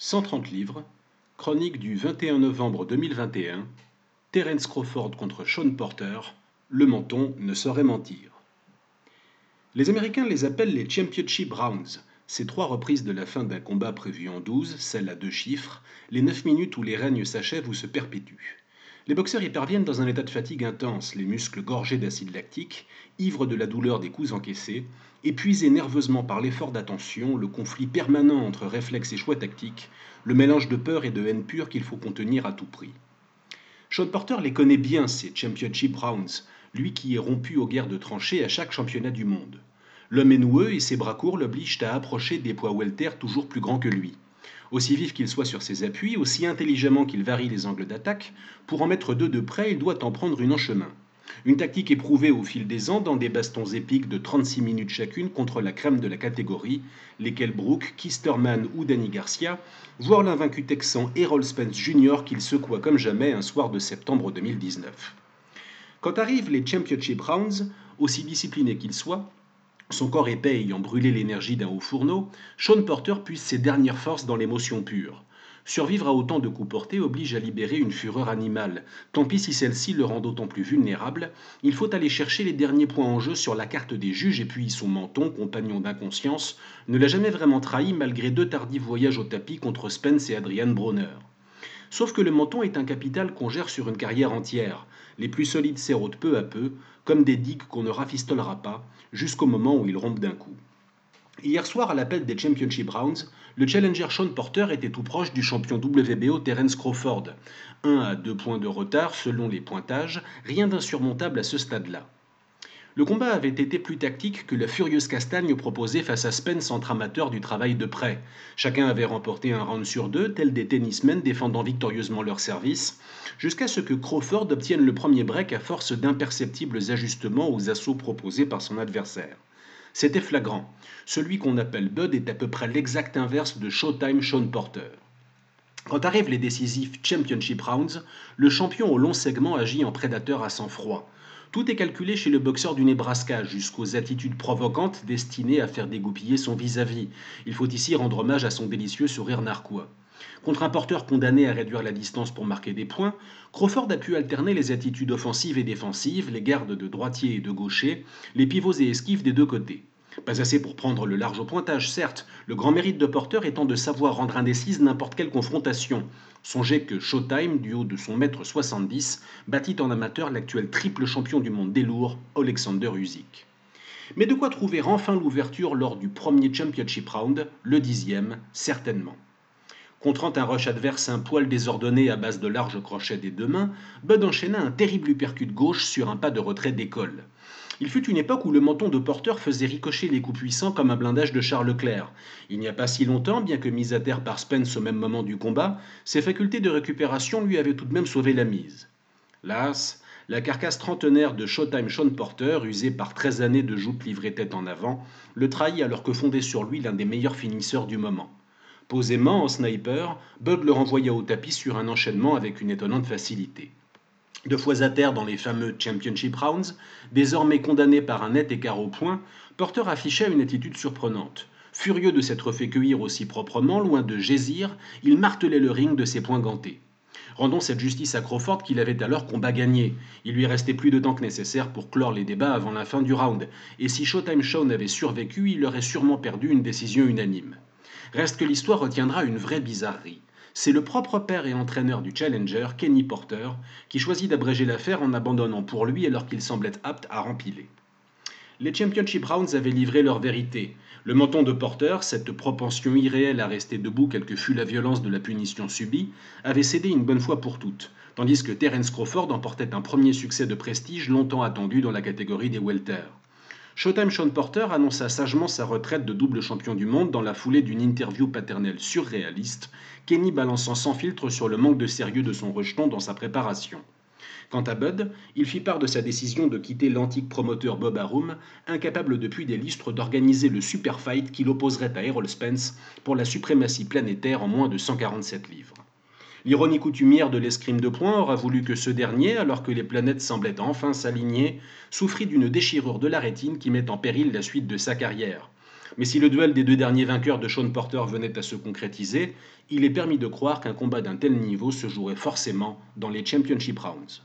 130 livres, chronique du 21 novembre 2021, Terence Crawford contre Sean Porter, le menton ne saurait mentir. Les Américains les appellent les Championship Rounds, ces trois reprises de la fin d'un combat prévu en 12, celle à deux chiffres, les 9 minutes où les règnes s'achèvent ou se perpétuent. Les boxeurs y parviennent dans un état de fatigue intense, les muscles gorgés d'acide lactique, ivres de la douleur des coups encaissés, épuisés nerveusement par l'effort d'attention, le conflit permanent entre réflexes et choix tactiques, le mélange de peur et de haine pure qu'il faut contenir à tout prix. Sean Porter les connaît bien, ces Championship Rounds, lui qui est rompu aux guerres de tranchées à chaque championnat du monde. L'homme est noueux et ses bras courts l'obligent à approcher des poids welter toujours plus grands que lui. Aussi vif qu'il soit sur ses appuis, aussi intelligemment qu'il varie les angles d'attaque, pour en mettre deux de près, il doit en prendre une en chemin. Une tactique éprouvée au fil des ans dans des bastons épiques de 36 minutes chacune contre la crème de la catégorie, lesquels Brooke, Kisterman ou Danny Garcia, voire l'invaincu texan Errol Spence Jr. qu'il secoua comme jamais un soir de septembre 2019. Quand arrivent les Championship Rounds, aussi disciplinés qu'ils soient, son corps épais ayant brûlé l'énergie d'un haut fourneau, Sean Porter puise ses dernières forces dans l'émotion pure. Survivre à autant de coups portés oblige à libérer une fureur animale. Tant pis si celle-ci le rend d'autant plus vulnérable. Il faut aller chercher les derniers points en jeu sur la carte des juges et puis son menton, compagnon d'inconscience, ne l'a jamais vraiment trahi malgré deux tardifs voyages au tapis contre Spence et Adrian Bronner. Sauf que le menton est un capital qu'on gère sur une carrière entière. Les plus solides s'érodent peu à peu, comme des digues qu'on ne rafistolera pas, jusqu'au moment où ils rompent d'un coup. Hier soir, à l'appel des Championship Rounds, le challenger Sean Porter était tout proche du champion WBO Terence Crawford. Un à deux points de retard selon les pointages, rien d'insurmontable à ce stade-là. Le combat avait été plus tactique que la furieuse castagne proposée face à Spence entre amateurs du travail de près. Chacun avait remporté un round sur deux, tels des tennismen défendant victorieusement leur service, jusqu'à ce que Crawford obtienne le premier break à force d'imperceptibles ajustements aux assauts proposés par son adversaire. C'était flagrant. Celui qu'on appelle Bud est à peu près l'exact inverse de Showtime Sean Porter. Quand arrivent les décisifs Championship Rounds, le champion au long segment agit en prédateur à sang-froid. Tout est calculé chez le boxeur du Nebraska, jusqu'aux attitudes provocantes destinées à faire dégoupiller son vis-à-vis. Il faut ici rendre hommage à son délicieux sourire narquois. Contre un porteur condamné à réduire la distance pour marquer des points, Crawford a pu alterner les attitudes offensives et défensives, les gardes de droitier et de gaucher, les pivots et esquives des deux côtés. Pas assez pour prendre le large au pointage, certes, le grand mérite de Porter étant de savoir rendre indécise n'importe quelle confrontation. Songez que Showtime, du haut de son mètre 70, battit en amateur l'actuel triple champion du monde des lourds, Alexander Usyk. Mais de quoi trouver enfin l'ouverture lors du premier Championship Round, le dixième, certainement. Contrant un rush adverse un poil désordonné à base de larges crochets des deux mains, Bud enchaîna un terrible uppercut gauche sur un pas de retrait d'école. Il fut une époque où le menton de porteur faisait ricocher les coups puissants comme un blindage de Charles Leclerc. Il n'y a pas si longtemps, bien que mis à terre par Spence au même moment du combat, ses facultés de récupération lui avaient tout de même sauvé la mise. Las, la carcasse trentenaire de Showtime Sean Porter, usée par 13 années de joutes livrées tête en avant, le trahit alors que fondait sur lui l'un des meilleurs finisseurs du moment. Posément, en sniper, Bud le renvoya au tapis sur un enchaînement avec une étonnante facilité. Deux fois à terre dans les fameux Championship Rounds, désormais condamné par un net écart au point, Porter affichait une attitude surprenante. Furieux de s'être fait cueillir aussi proprement, loin de gésir, il martelait le ring de ses poings gantés. Rendons cette justice à Crawford qu'il avait alors combat gagné. Il lui restait plus de temps que nécessaire pour clore les débats avant la fin du round, et si Showtime Shawn avait survécu, il aurait sûrement perdu une décision unanime. Reste que l'histoire retiendra une vraie bizarrerie c'est le propre père et entraîneur du challenger, Kenny Porter, qui choisit d'abréger l'affaire en abandonnant pour lui alors qu'il semblait apte à rempiler. Les Championship Rounds avaient livré leur vérité. Le menton de Porter, cette propension irréelle à rester debout quelle que fût la violence de la punition subie, avait cédé une bonne fois pour toutes, tandis que Terence Crawford emportait un premier succès de prestige longtemps attendu dans la catégorie des welter. Showtime Sean Porter annonça sagement sa retraite de double champion du monde dans la foulée d'une interview paternelle surréaliste, Kenny balançant sans filtre sur le manque de sérieux de son rejeton dans sa préparation. Quant à Bud, il fit part de sa décision de quitter l'antique promoteur Bob Arum, incapable depuis des lustres d'organiser le super fight qu'il opposerait à Errol Spence pour la suprématie planétaire en moins de 147 livres. L'ironie coutumière de l'escrime de poing aura voulu que ce dernier, alors que les planètes semblaient enfin s'aligner, souffrit d'une déchirure de la rétine qui met en péril la suite de sa carrière. Mais si le duel des deux derniers vainqueurs de Sean Porter venait à se concrétiser, il est permis de croire qu'un combat d'un tel niveau se jouerait forcément dans les Championship Rounds.